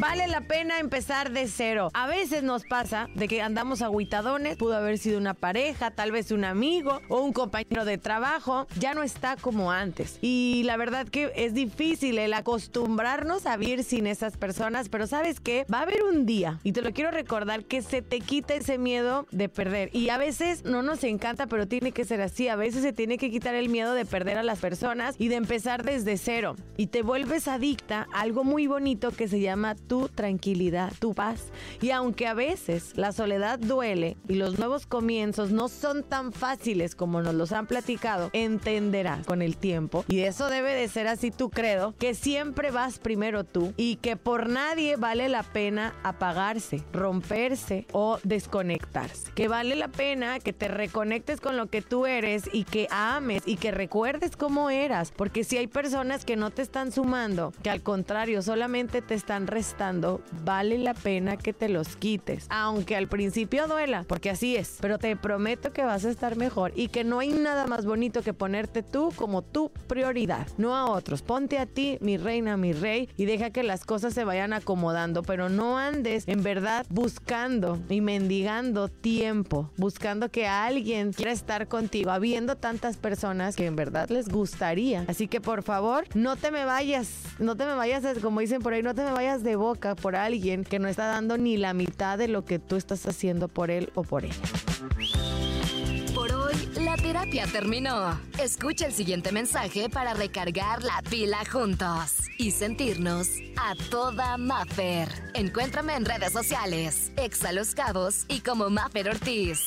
Vale la pena empezar de cero. A veces nos pasa de que andamos aguitadones, pudo haber sido una pareja, tal vez un amigo o un compañero de trabajo, ya no está como antes. Y la verdad que es difícil el acostumbrarnos a vivir sin esas personas, pero sabes qué, va a haber un día, y te lo quiero recordar, que se te quita ese miedo de perder. Y a veces no nos encanta, pero tiene que ser así. A veces se tiene que quitar el miedo de perder a las personas y de empezar desde cero. Y te vuelves adicta a algo muy bonito que se llama tu tranquilidad, tu paz. Y aunque a veces la soledad duele y los nuevos comienzos no son tan fáciles como nos los han platicado, entenderás con el tiempo. Y eso debe de ser así tu credo, que siempre vas primero tú y que por nadie vale la pena apagarse, romperse o desconectarse. Que vale la pena que te reconectes con lo que tú eres y que ames y que recuerdes cómo eras. Porque si hay personas que no te están sumando, que al contrario solamente te están restando, vale la pena que te los quites. Aunque al principio duela, porque así es. Pero te prometo que vas a estar mejor y que no hay nada más bonito que ponerte tú como tu prioridad, no a otros. Ponte a ti, mi reina, mi rey, y deja que las cosas se vayan acomodando, pero no andes en verdad buscando y mendigando tiempo, buscando que alguien quiera estar contigo, habiendo tantas personas que en verdad les gustaría. Así que por favor, no te me vayas, no te me vayas, como dicen por ahí, no te me vayas de por alguien que no está dando ni la mitad de lo que tú estás haciendo por él o por ella. Por hoy, la terapia terminó. Escucha el siguiente mensaje para recargar la pila juntos y sentirnos a toda Maffer. Encuéntrame en redes sociales, Exa Los Cabos y como Maffer Ortiz.